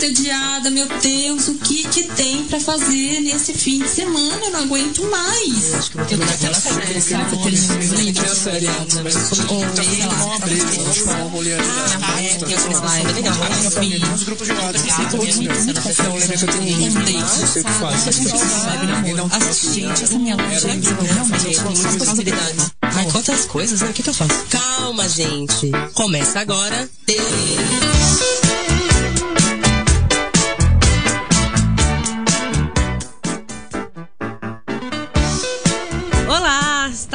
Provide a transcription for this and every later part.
entediada, meu Deus, o que que tem pra fazer nesse fim de semana? Eu não aguento mais. Acho que eu vou terminar aquela série. Será que eu série, né? Ah, é, tem live legal. Eu grupos de WhatsApp. Eu eu. Gente, essa minha loja. Ai, quantas coisas, né? O que, que eu faço? Calma, gente. Começa agora. Olá,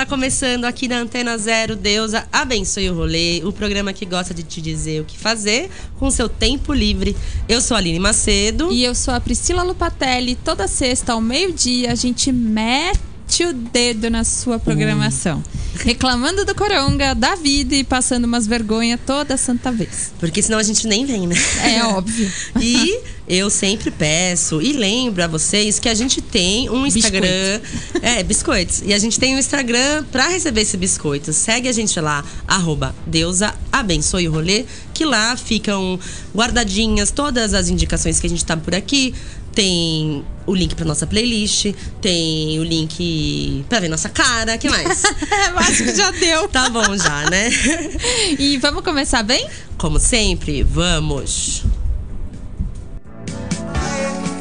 está começando aqui na Antena Zero Deusa Abençoe o Rolê, o programa que gosta de te dizer o que fazer com seu tempo livre. Eu sou a Aline Macedo. E eu sou a Priscila Lupatelli. Toda sexta ao meio-dia a gente mete o dedo na sua programação. Reclamando do coronga, da vida e passando umas vergonhas toda santa vez. Porque senão a gente nem vem, né? É óbvio. E eu sempre peço e lembro a vocês que a gente tem um Instagram. É, biscoitos. E a gente tem um Instagram pra receber esse biscoito. Segue a gente lá, arroba Deusa Abençoe o Rolê, que lá ficam guardadinhas todas as indicações que a gente tá por aqui. Tem o link pra nossa playlist, tem o link pra ver nossa cara, que mais? Eu acho que já deu. tá bom já, né? E vamos começar bem? Como sempre, vamos.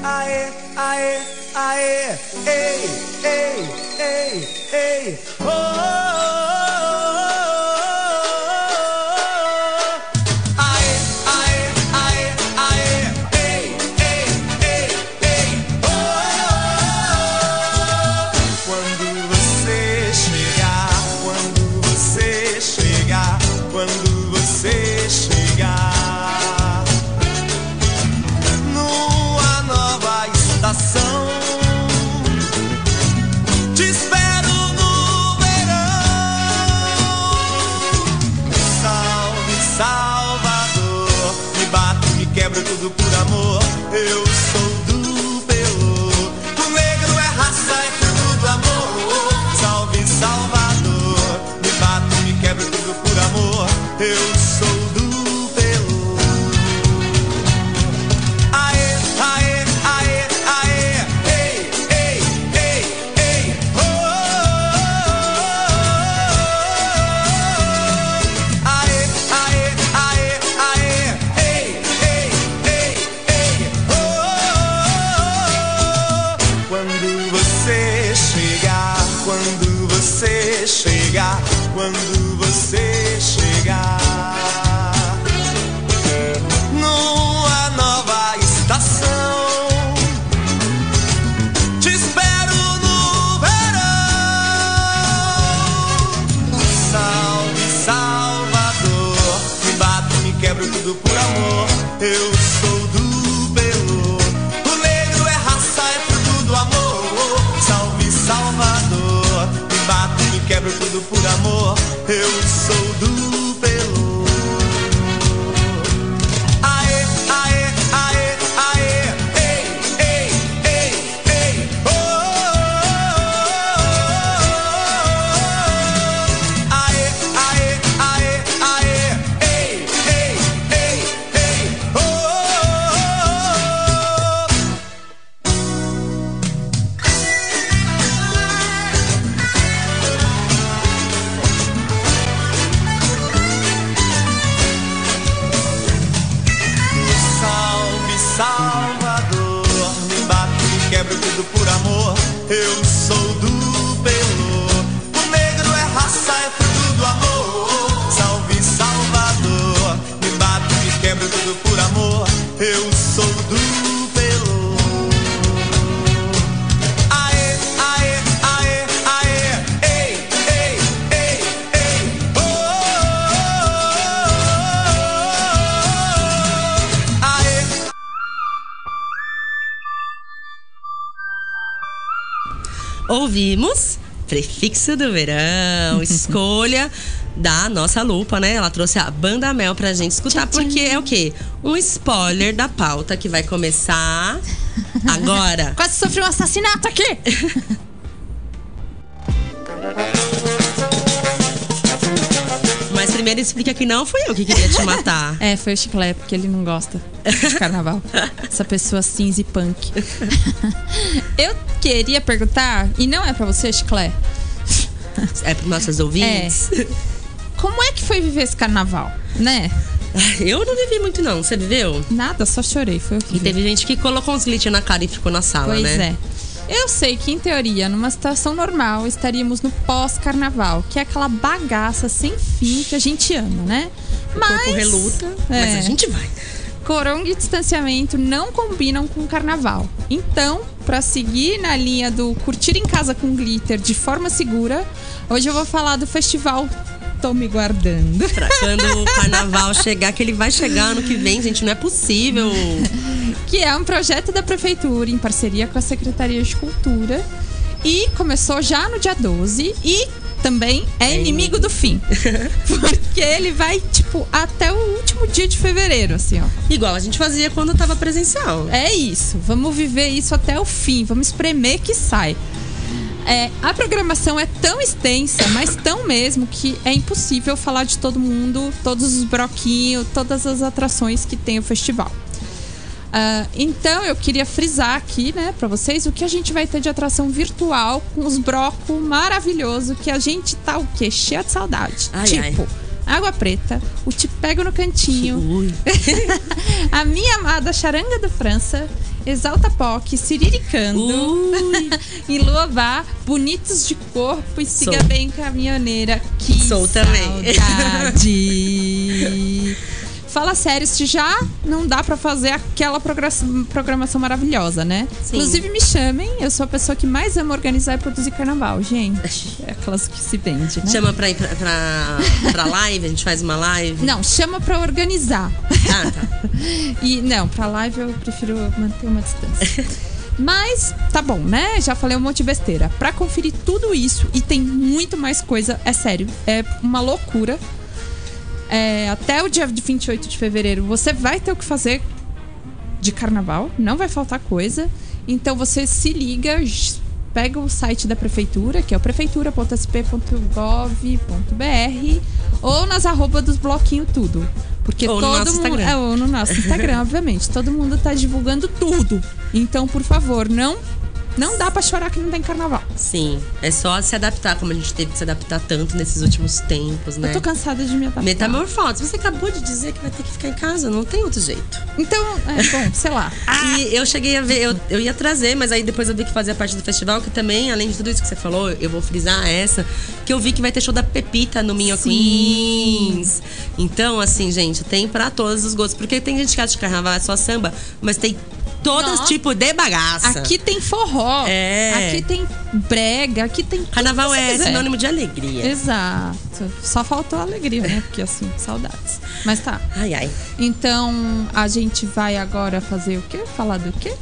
aê, aê, aê, ei, ei, ei, ei, oh, oh, oh, Do Verão, escolha da nossa lupa, né? Ela trouxe a Banda Mel pra gente escutar, porque é o quê? Um spoiler da pauta que vai começar agora. Quase sofri um assassinato aqui! Mas primeiro explica que não fui eu que queria te matar. É, foi o Chiclé, porque ele não gosta de carnaval. Essa pessoa cinza e punk. Eu queria perguntar, e não é pra você, Chiclé, É para nossos ouvintes. como é que foi viver esse carnaval, né? Eu não vivi muito, não. Você viveu? Nada, só chorei, foi E horrível. teve gente que colocou uns glitch na cara e ficou na sala, Pois né? é. Eu sei que, em teoria, numa situação normal, estaríamos no pós-carnaval, que é aquela bagaça sem fim que a gente ama, né? O Mas. corpo reluta, mas É. a gente vai. Coronga e distanciamento não combinam com carnaval. Então, para seguir na linha do curtir em casa com glitter de forma segura, hoje eu vou falar do festival Tô Me Guardando. Pra quando o carnaval chegar, que ele vai chegar ano que vem, gente, não é possível. que é um projeto da prefeitura em parceria com a Secretaria de Cultura e começou já no dia 12 e também é inimigo do fim. Porque ele vai, tipo, até o último dia de fevereiro, assim, ó. Igual a gente fazia quando tava presencial. É isso. Vamos viver isso até o fim. Vamos espremer que sai. É, a programação é tão extensa, mas tão mesmo, que é impossível falar de todo mundo, todos os broquinhos, todas as atrações que tem o festival. Ah, então eu queria frisar aqui, né, pra vocês, o que a gente vai ter de atração virtual com os brocos maravilhoso que a gente tá o quê? Cheia de saudade. Ai, tipo, água preta, o te pego no cantinho, a minha amada charanga do França, Exalta Poc, Siriricando, e Luová, bonitos de corpo e siga Sou. bem caminhoneira. Que Sou também. Fala sério, se já não dá pra fazer aquela progra- programação maravilhosa, né? Sim. Inclusive me chamem, eu sou a pessoa que mais ama organizar e produzir carnaval, gente. É aquelas que se vende, né? Chama pra ir pra, pra, pra live, a gente faz uma live. Não, chama pra organizar. Ah, tá. E não, pra live eu prefiro manter uma distância. Mas tá bom, né? Já falei um monte de besteira. Pra conferir tudo isso e tem muito mais coisa, é sério, é uma loucura. É, até o dia de 28 de fevereiro você vai ter o que fazer de carnaval, não vai faltar coisa. Então você se liga, pega o site da prefeitura, que é o prefeitura.sp.gov.br ou nas arrobas dos bloquinhos tudo. Porque Ou no todo nosso mundo. Instagram. É, ou no nosso Instagram, obviamente. Todo mundo tá divulgando tudo. Então, por favor, não. Não dá pra chorar que não tem carnaval. Sim, é só se adaptar, como a gente teve que se adaptar tanto nesses últimos tempos, né? Eu tô cansada de me adaptar. Metamorfose. Você acabou de dizer que vai ter que ficar em casa, não tem outro jeito. Então, é, bom, sei lá. E eu cheguei a ver, eu, eu ia trazer, mas aí depois eu vi que fazia parte do festival, que também, além de tudo isso que você falou, eu vou frisar essa, que eu vi que vai ter show da Pepita no Minho. Queens. Então, assim, gente, tem pra todos os gostos. Porque tem gente que acha que carnaval é só samba, mas tem todos Nossa. tipos de bagaça. Aqui tem forró. É. Aqui tem brega. Aqui tem. Carnaval é quiser. sinônimo de alegria. Exato. Só faltou alegria, né? Porque assim, saudades. Mas tá. Ai, ai. Então, a gente vai agora fazer o quê? Falar do quê?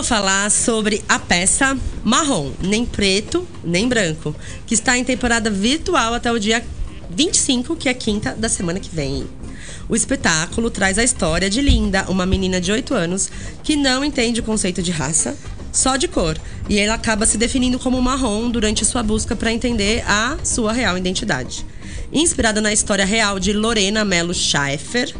Vou falar sobre a peça Marrom, nem preto, nem branco, que está em temporada virtual até o dia 25, que é quinta da semana que vem. O espetáculo traz a história de Linda, uma menina de 8 anos que não entende o conceito de raça, só de cor, e ela acaba se definindo como marrom durante sua busca para entender a sua real identidade. Inspirada na história real de Lorena Mello Schaeffer,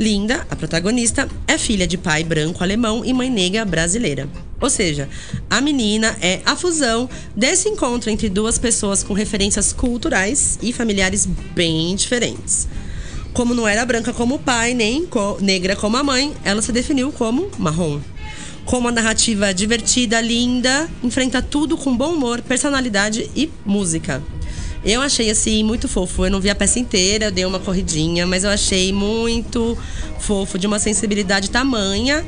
Linda, a protagonista, é filha de pai branco alemão e mãe negra brasileira. Ou seja, a menina é a fusão desse encontro entre duas pessoas com referências culturais e familiares bem diferentes. Como não era branca como o pai, nem co- negra como a mãe, ela se definiu como marrom. Com uma narrativa divertida, linda, enfrenta tudo com bom humor, personalidade e música. Eu achei assim muito fofo. Eu não vi a peça inteira, eu dei uma corridinha, mas eu achei muito fofo, de uma sensibilidade tamanha.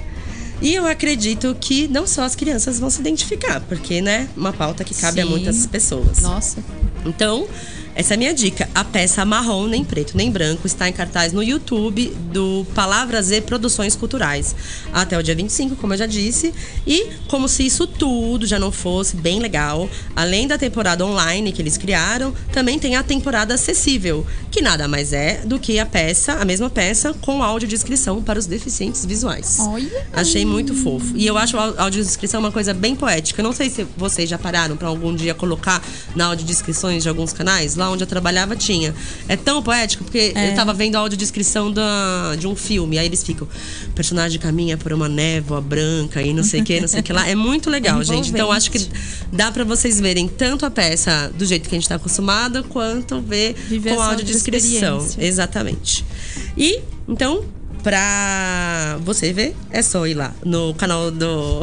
E eu acredito que não só as crianças vão se identificar, porque, né, uma pauta que cabe a Sim. muitas pessoas. Nossa. Então, essa é a minha dica. A peça Marrom, nem preto, nem branco está em cartaz no YouTube do Palavras e Produções Culturais até o dia 25, como eu já disse. E como se isso tudo já não fosse bem legal, além da temporada online que eles criaram, também tem a temporada acessível, que nada mais é do que a peça, a mesma peça, com audiodescrição para os deficientes visuais. Olha. Achei muito fofo. E eu acho a au- audiodescrição uma coisa bem poética. Eu não sei se vocês já pararam para algum dia colocar na audiodescrições de alguns canais. Lá onde eu trabalhava tinha. É tão poético, porque eu tava vendo a audiodescrição da, de um filme. Aí eles ficam, o personagem caminha por uma névoa branca e não sei o que, não sei o que lá. É muito legal, É gente. Então acho que dá para vocês verem tanto a peça do jeito que a gente tá acostumado, quanto ver Viver com essa audiodescrição. Exatamente. E, então, pra você ver, é só ir lá no canal do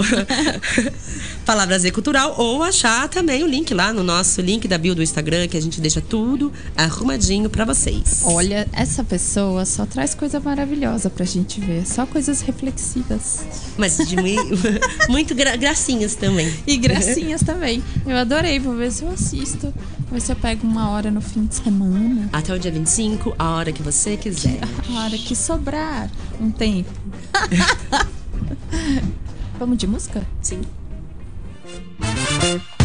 Palavras E Cultural ou achar também o link lá no nosso link da bio do Instagram, que a gente deixa tudo arrumadinho pra vocês. Olha, essa pessoa só traz coisa maravilhosa pra gente ver. Só coisas reflexivas. Mas de mui- muito gra- gracinhas também. E gracinhas também. Eu adorei, vou ver se eu assisto. Ver se eu pego uma hora no fim de semana. Até o dia 25, a hora que você quiser. A hora que sobrar um tempo. Vamos de música? Sim. Thank you.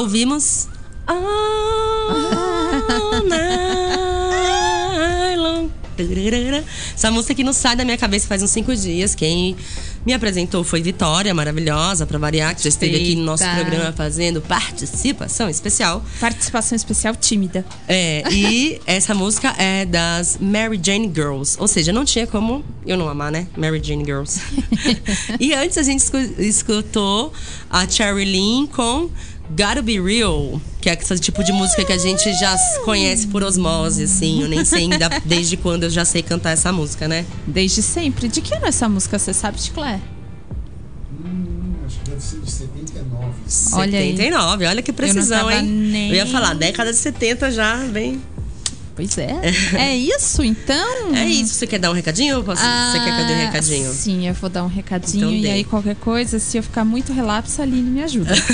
Ouvimos All Night Long. Essa música que não sai da minha cabeça faz uns cinco dias. Quem me apresentou foi Vitória, maravilhosa, pra variar, que já esteve aqui no nosso programa fazendo participação especial. Participação especial tímida. É, e essa música é das Mary Jane Girls. Ou seja, não tinha como eu não amar, né? Mary Jane Girls. e antes a gente escu- escutou a Cherry Lynn com Gotta Be Real, que é esse tipo de música que a gente já conhece por osmose, assim. Eu nem sei ainda desde quando eu já sei cantar essa música, né? Desde sempre. De que ano é essa música, você sabe, Chiclé? Hum, acho que deve ser de 79. Olha aí. 79, olha que precisão, tava hein? nem- Eu ia falar, década de 70 já, bem. Pois é. É isso, então? É isso. Você quer dar um recadinho? ou posso- Você quer que eu dê um Ah, recadinho? Sim, eu vou dar um recadinho. Então e dê. aí, qualquer coisa, se eu ficar muito relapso, a Aline me ajuda.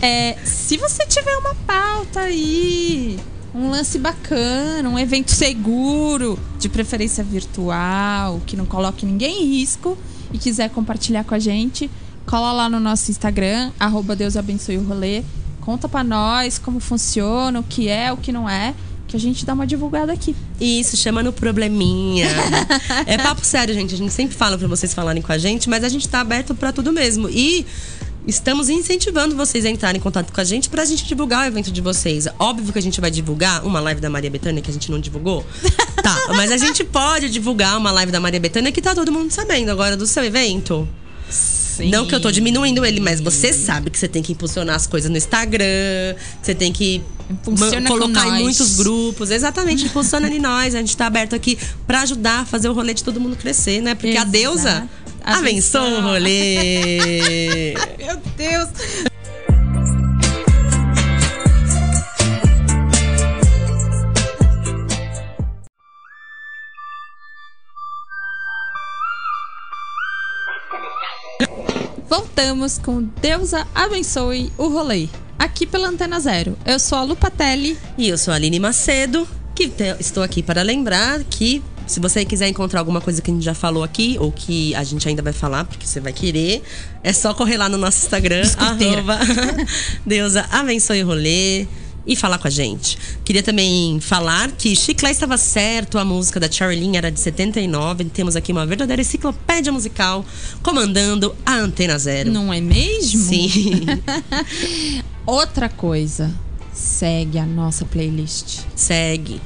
É, se você tiver uma pauta aí, um lance bacana, um evento seguro, de preferência virtual, que não coloque ninguém em risco e quiser compartilhar com a gente, cola lá no nosso Instagram, arroba Deus abençoe o rolê. Conta pra nós como funciona, o que é, o que não é, que a gente dá uma divulgada aqui. Isso, chama no probleminha. é papo sério, gente. A gente sempre fala pra vocês falarem com a gente, mas a gente tá aberto pra tudo mesmo. E estamos incentivando vocês a entrarem em contato com a gente pra gente divulgar o evento de vocês. Óbvio que a gente vai divulgar uma live da Maria Bethânia que a gente não divulgou. Tá, mas a gente pode divulgar uma live da Maria Bethânia que tá todo mundo sabendo agora do seu evento. Não que eu tô diminuindo ele, mas você sabe que você tem que impulsionar as coisas no Instagram, que você tem que colocar em muitos grupos. Exatamente, impulsiona em nós. A gente tá aberto aqui pra ajudar a fazer o rolê de todo mundo crescer, né? Porque a Exato. deusa abençoa o rolê. Meu Deus! Voltamos com Deusa abençoe o rolê. Aqui pela Antena Zero. Eu sou a Lupatelli. E eu sou a Aline Macedo, que te- estou aqui para lembrar que se você quiser encontrar alguma coisa que a gente já falou aqui, ou que a gente ainda vai falar, porque você vai querer, é só correr lá no nosso Instagram, arroba Deusa abençoe o rolê. E falar com a gente. Queria também falar que Chiclé estava certo, a música da Charlene era de 79. Temos aqui uma verdadeira enciclopédia musical comandando a Antena Zero. Não é mesmo? Sim. Outra coisa. Segue a nossa playlist. Segue.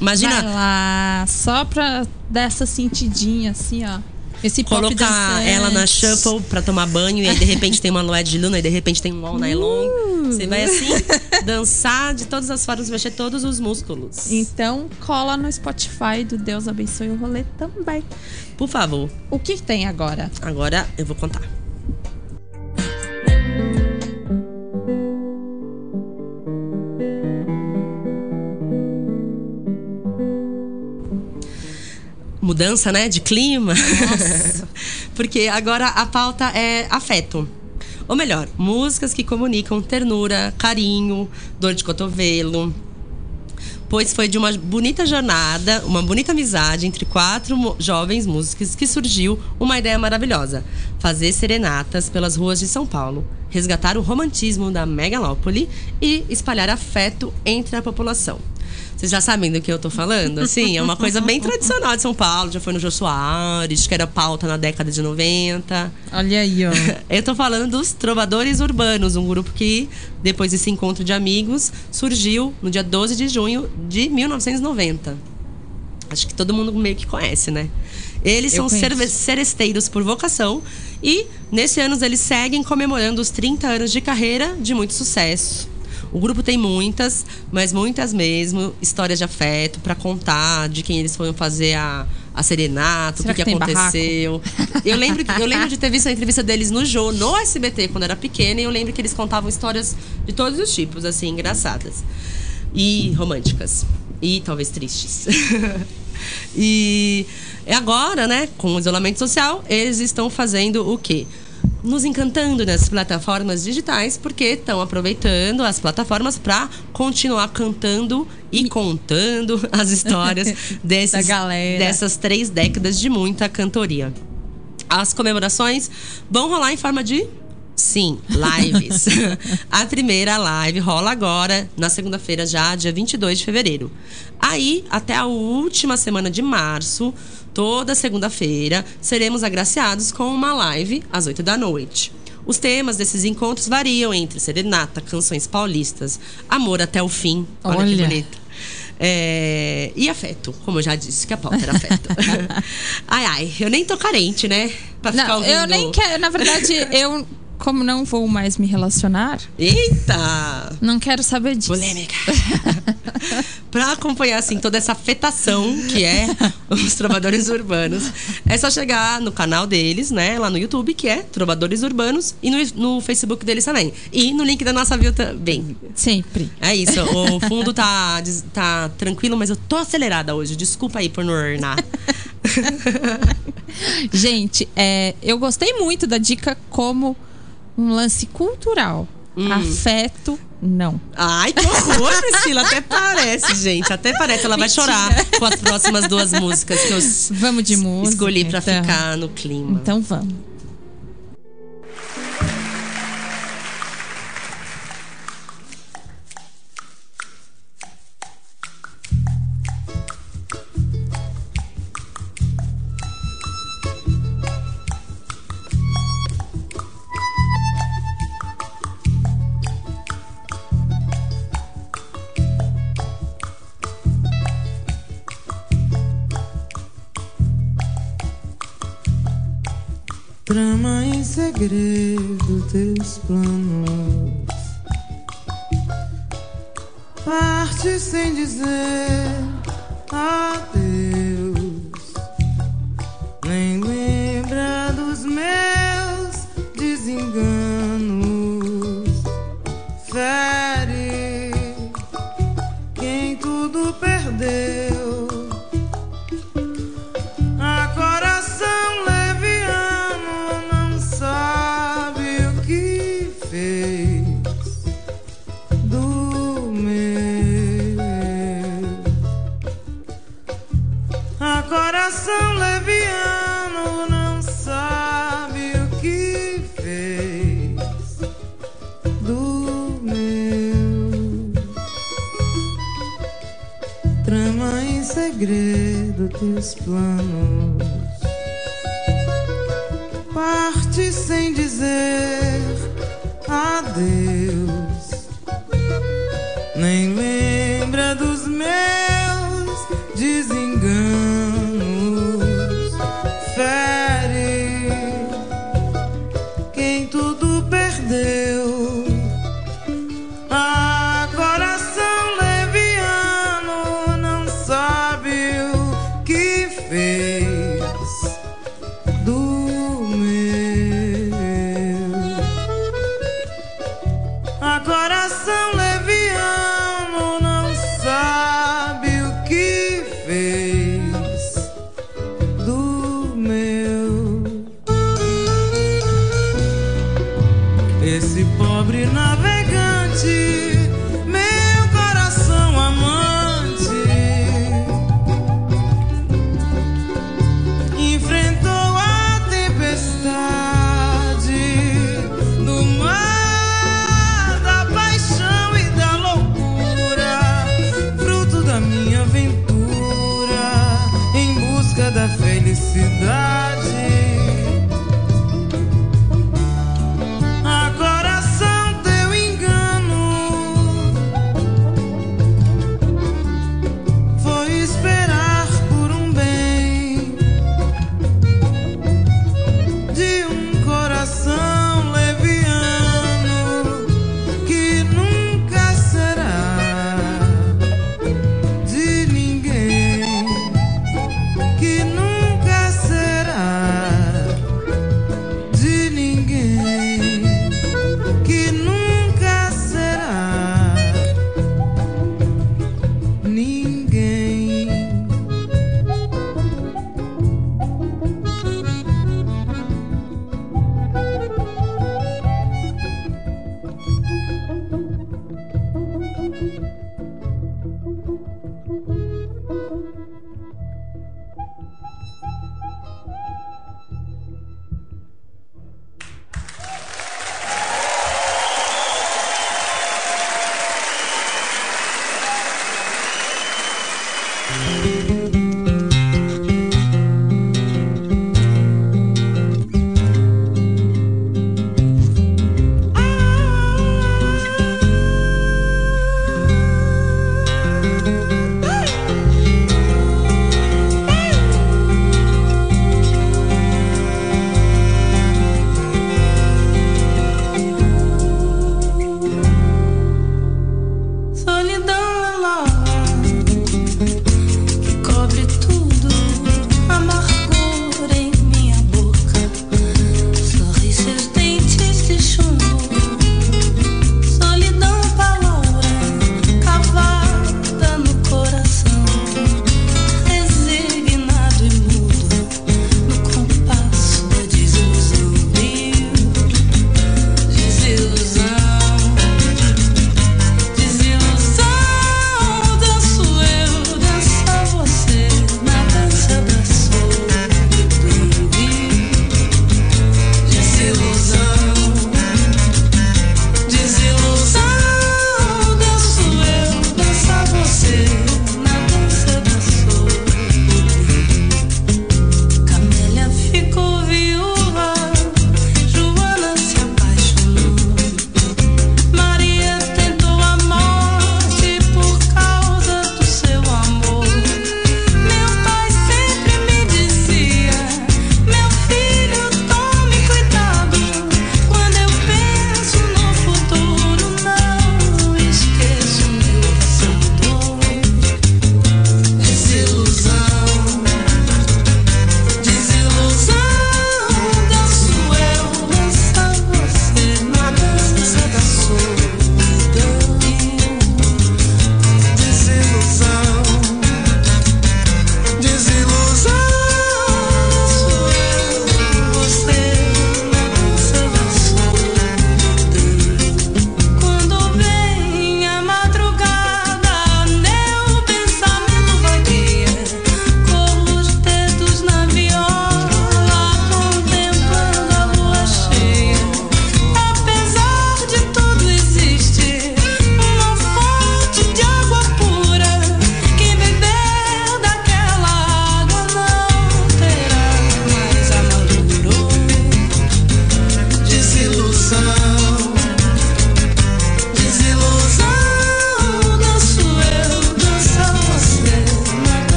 Imagina Vai lá, só pra dar essa sentidinha assim, ó. Esse colocar ela na shuffle pra tomar banho e aí de repente tem uma Loé de Luna e de repente tem um All Night Long. Uh. Você vai assim dançar de todas as formas, mexer todos os músculos. Então, cola no Spotify do Deus Abençoe o Rolê também. Por favor, O que tem agora? agora eu vou contar. Mudança, né, de clima. Porque agora a pauta é afeto. Ou melhor, músicas que comunicam ternura, carinho, dor de cotovelo, pois foi de uma bonita jornada, uma bonita amizade entre quatro jovens músicos que surgiu uma ideia maravilhosa: fazer serenatas pelas ruas de São Paulo, resgatar o romantismo da megalópole e espalhar afeto entre a população. Vocês já sabem do que eu tô falando? Assim, é uma coisa bem tradicional de São Paulo. Já foi no Jô Soares, que era pauta na década de 90. Olha aí, ó. Eu tô falando dos Trovadores Urbanos, um grupo que, depois desse encontro de amigos, surgiu no dia 12 de junho de 1990. Acho que todo mundo meio que conhece, né? Eles Eu são seresteiros por vocação e, nesse ano, eles seguem comemorando os 30 anos de carreira de muito sucesso. O grupo tem muitas, mas muitas mesmo, histórias de afeto pra contar de quem eles foram fazer a, a serenata, o que, que que barraco? aconteceu. Eu lembro, que- eu lembro de ter visto a entrevista deles no Jô, no SBT, quando era pequena, e eu lembro que eles contavam histórias de todos os tipos, assim, engraçadas. E românticas. E talvez tristes. e agora, né, com o isolamento social, eles estão fazendo o quê? Nos encantando nas plataformas digitais, porque estão aproveitando as plataformas para continuar cantando e contando as histórias desses, dessas três décadas de muita cantoria. As comemorações vão rolar em forma de Sim, lives. a primeira live rola agora, na segunda-feira, já, dia 22 de fevereiro. Aí, até a última semana de março, toda segunda-feira, seremos agraciados com uma live às 8 da noite. Os temas desses encontros variam entre serenata, canções paulistas, amor até o fim. Olha, que Olha. bonito. É, e afeto, como eu já disse, que a pauta era afeto. ai, ai, eu nem tô carente, né? Pra ficar Não, ouvindo. eu nem quero. Na verdade, eu, como não vou mais me relacionar, Eita! não quero saber disso. Polêmica. pra acompanhar, assim, toda essa afetação que é os Trovadores Urbanos, é só chegar no canal deles, né? Lá no YouTube, que é Trovadores Urbanos, e no, no Facebook deles também. E no link da nossa bio também. Sempre. É isso. O fundo tá, tá tranquilo, mas eu tô acelerada hoje. Desculpa aí por não ornar. Gente, é, eu gostei muito da dica como um lance cultural. Hum. Afeto, não. Ai, que horror, Priscila. Até parece, gente. Até parece. Ela vai chorar com as próximas duas músicas que eu Vamos de música. escolhi pra então. ficar no clima. Então vamos. Trama em segredo teus planos. Parte sem dizer adeus. Nem lembra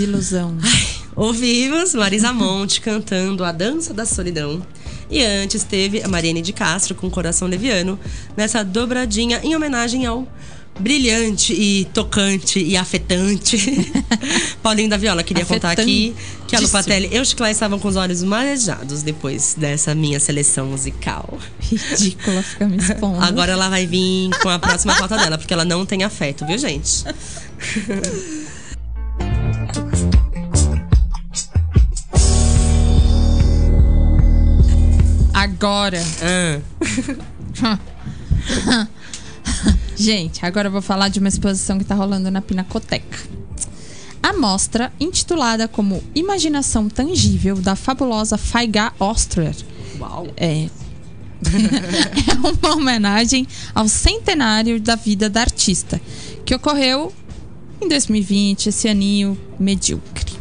Desilusão. Ouvimos Marisa Monte cantando A Dança da Solidão. E antes teve a Mariane de Castro com Coração Leviano nessa dobradinha em homenagem ao brilhante e tocante e afetante Paulinho da Viola. Queria contar aqui que a Lupatelli e o Chiclé estavam com os olhos marejados depois dessa minha seleção musical. Ridícula fica me expondo. Agora ela vai vir com a próxima pauta dela, porque ela não tem afeto, viu, gente? Agora. Ah, Gente, agora eu vou falar de uma exposição que tá rolando na Pinacoteca. A mostra, intitulada como Imaginação Tangível da fabulosa Faiga Oster, uau. é, é uma homenagem ao centenário da vida da artista, que ocorreu em 2020, esse aninho medíocre.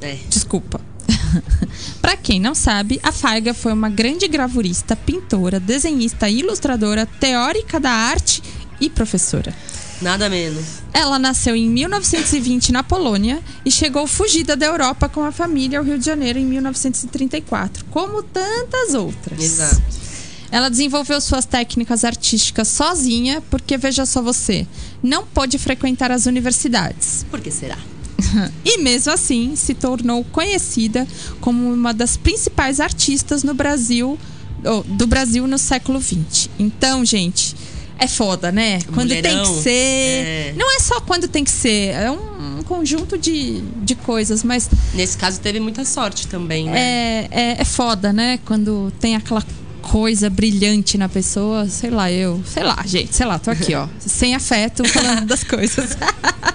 É. Desculpa. Para quem não sabe, a Faiga foi uma grande gravurista, pintora, desenhista, ilustradora, teórica da arte e professora. Nada menos. Ela nasceu em 1920 na Polônia e chegou fugida da Europa com a família ao Rio de Janeiro em 1934, como tantas outras. Exato. Ela desenvolveu suas técnicas artísticas sozinha, porque veja só você, não pôde frequentar as universidades. Por que será? E mesmo assim, se tornou conhecida como uma das principais artistas no Brasil, do Brasil no século XX. Então, gente, é foda, né? Quando tem Mulherão, que ser. é. Não é só quando tem que ser, é um conjunto de, de coisas, mas Nesse caso teve muita sorte também, né? é, é, é foda, né? Quando tem aquela coisa brilhante na pessoa, sei lá, eu, sei lá, gente, sei lá, tô aqui, ó, sem afeto, falando das coisas.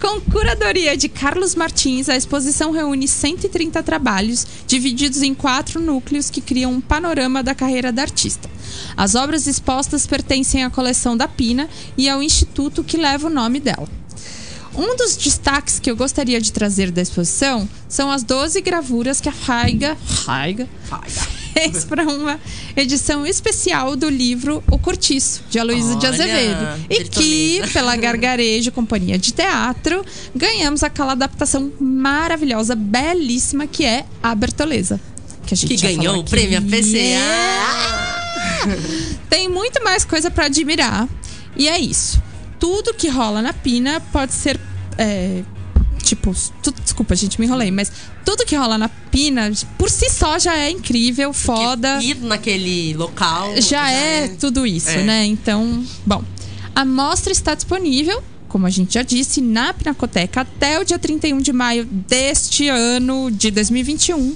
Com curadoria de Carlos Martins, a exposição reúne 130 trabalhos, divididos em quatro núcleos que criam um panorama da carreira da artista. As obras expostas pertencem à coleção da Pina e ao instituto que leva o nome dela. Um dos destaques que eu gostaria de trazer da exposição são as 12 gravuras que a Raiga, Raiga, para uma edição especial do livro O Cortiço, de Aloysio de Azevedo. E que, pela Gargarejo Companhia de Teatro, ganhamos aquela adaptação maravilhosa, belíssima, que é A Bertoleza. Que, a gente Que ganhou o prêmio APCA. Tem muito mais coisa pra admirar. E é isso. Tudo que rola na Pina pode ser. é, tipo, tu- desculpa, gente, me enrolei, mas tudo que rola na Pina, por si só, já é incrível, foda. Ir naquele local. Já é tudo isso, É. né? Então, bom. A mostra está disponível, como a gente já disse, na Pinacoteca até o dia 31 de maio deste ano de 2021,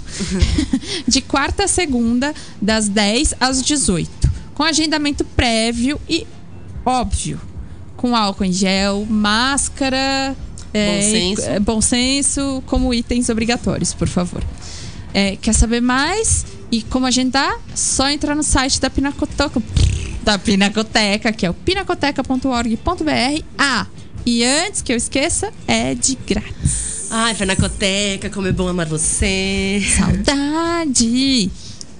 de quarta a segunda, das 10 às 18, com agendamento prévio e, óbvio, com álcool em gel, máscara. É, senso. é, bom senso como itens obrigatórios, por favor. É, quer saber mais e como agendar? Só entrar no site da Pinacoteca, da Pinacoteca, que é o pinacoteca.org.br. Ah, e antes que eu esqueça, é de grátis. Ai, Fernacoteca, como é bom amar você. Saudade!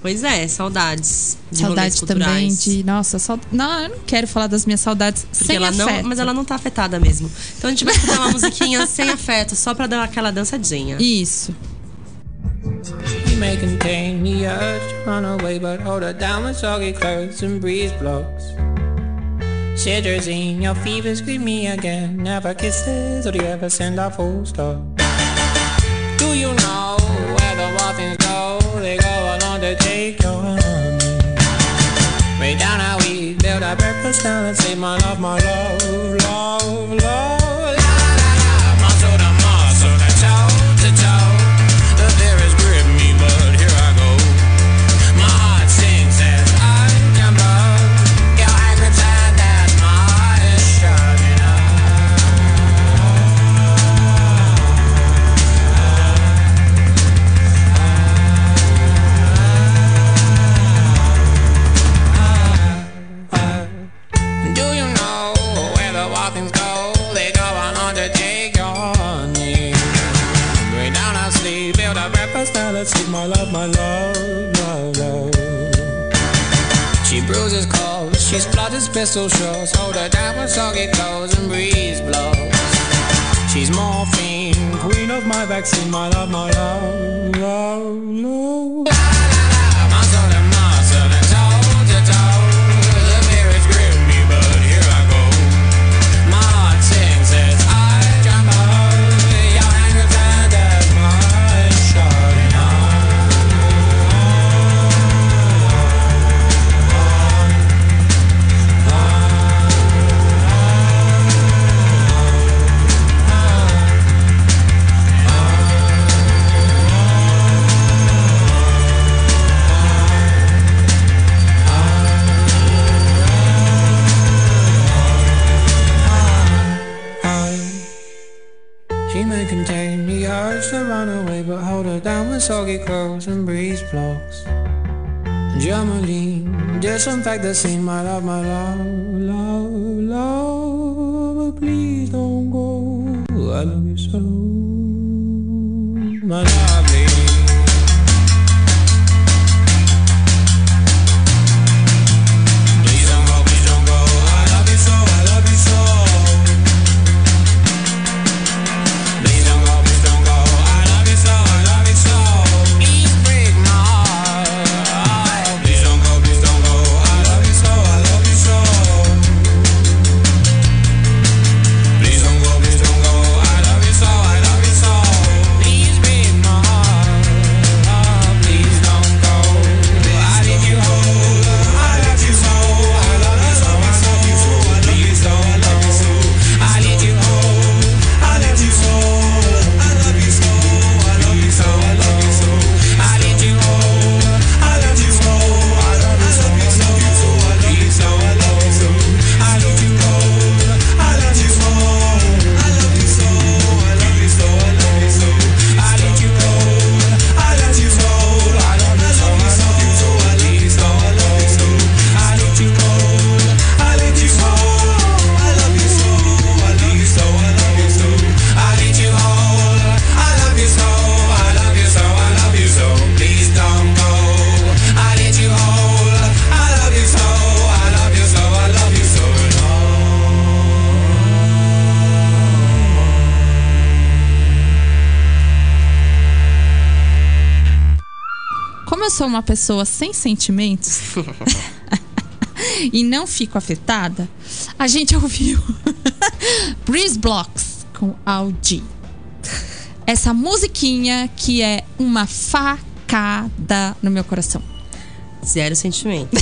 Pois é, saudades. De Saudade rolês também de. Nossa, saud... não, eu não quero falar das minhas saudades Porque sem ela não, afeto. mas ela não tá afetada mesmo. Então a gente vai escutar uma musiquinha sem afeto, só pra dar aquela dançadinha. Isso. You may contain the urge to run away, but hold her down with soggy clothes and breeze blows. Cetirizine, your fever, scream me again. Never kisses, or do you ever send a full stop? Do you know to take your honey. Way down how we build our breakfast down and say, my love, my love, love, love. Splutters pistol shots, hold her down with soggy clothes and breeze blows. She's morphine, queen of my vaccine, my love, my love, love, love. Her down with soggy clothes and breeze blocks. Germaline, disinfect the scene, my love, my love, love, love. But please don't go. I love you so, my lovely. Uma pessoa sem sentimentos e não fico afetada, a gente ouviu Breeze Blocks com Audi. Essa musiquinha que é uma facada no meu coração. Zero sentimento.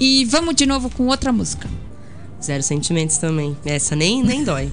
E vamos de novo com outra música. Zero sentimentos também. Essa nem, nem dói.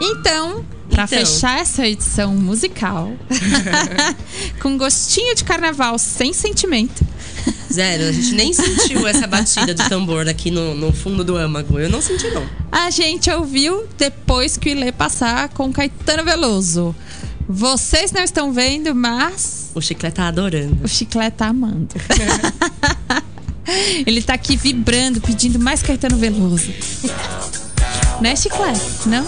Então, pra Então. fechar essa edição musical, com gostinho de carnaval sem sentimento, Zero. A gente nem sentiu essa batida de tambor aqui no, no fundo do âmago. Eu não senti, não. a gente ouviu depois que o Ilê passar com Caetano Veloso. Vocês não estão vendo, mas O chiclete tá adorando. o Chiclete tá amando. Ele tá aqui vibrando, pedindo mais Caetano Veloso. Não é Chiclete, não?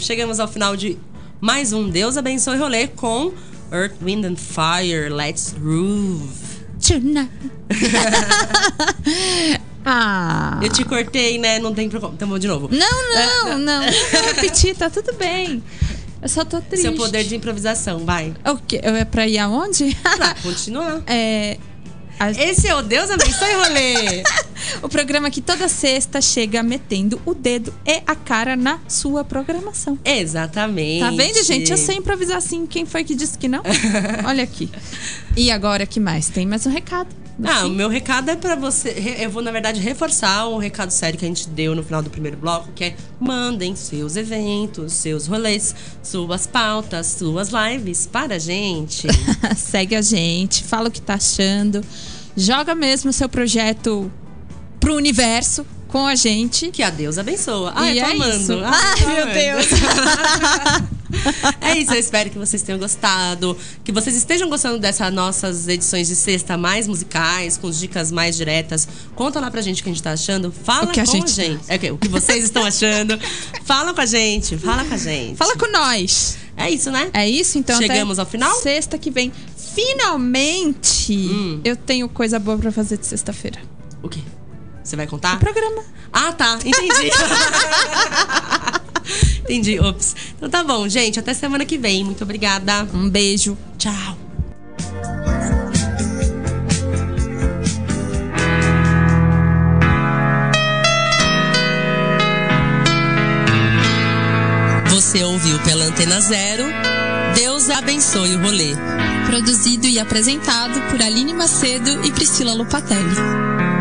Chegamos ao final de mais um Deus Abençoe Rolê com Earth, Wind and Fire. Let's groove. Tonight. ah. Eu te cortei, né? Não tem problema. Então vou de novo. Não, não, não. Não repetir, tá tudo bem. Eu só tô triste. Seu poder de improvisação, vai. O quê? Eu é pra ir aonde? Pra continuar. É. a- Esse é o Deus Abençoe Rolê. O programa que toda sexta chega metendo o dedo e a cara na sua programação. Exatamente. Tá vendo, gente? Eu sei improvisar assim. Quem foi que disse que não? Olha aqui. E agora, que mais? Tem mais um recado. Ah, o meu recado é pra você. Eu vou, na verdade, reforçar o recado sério que a gente deu no final do primeiro bloco, que é mandem seus eventos, seus rolês, suas pautas, suas lives para a gente. Segue a gente, fala o que tá achando. Joga mesmo o seu projeto pro universo com a gente. Que a Deus abençoa. Ah, E eu tô é amando. isso. Ah, Ai, tô meu amando. Deus. É isso, eu espero que vocês tenham gostado. Que vocês estejam gostando dessas nossas edições de sexta mais musicais, com dicas mais diretas. Conta lá pra gente o que a gente tá achando. Fala O que a com gente- a gente. É o quê? o que vocês estão achando. Fala com a gente, fala com a gente. Fala com nós. É isso, né? É isso, então. Chegamos ao final? Sexta que vem. Finalmente, Hum. eu tenho coisa boa pra fazer de sexta-feira. O quê? Você vai contar? Programa. Ah, tá. Entendi. Entendi. Ops. Então tá bom, gente. Até semana que vem. Muito obrigada. Um beijo. Tchau. Você ouviu pela Antena Zero. Deus abençoe o rolê. Produzido e apresentado por Aline Macedo e Priscila Lopatelli.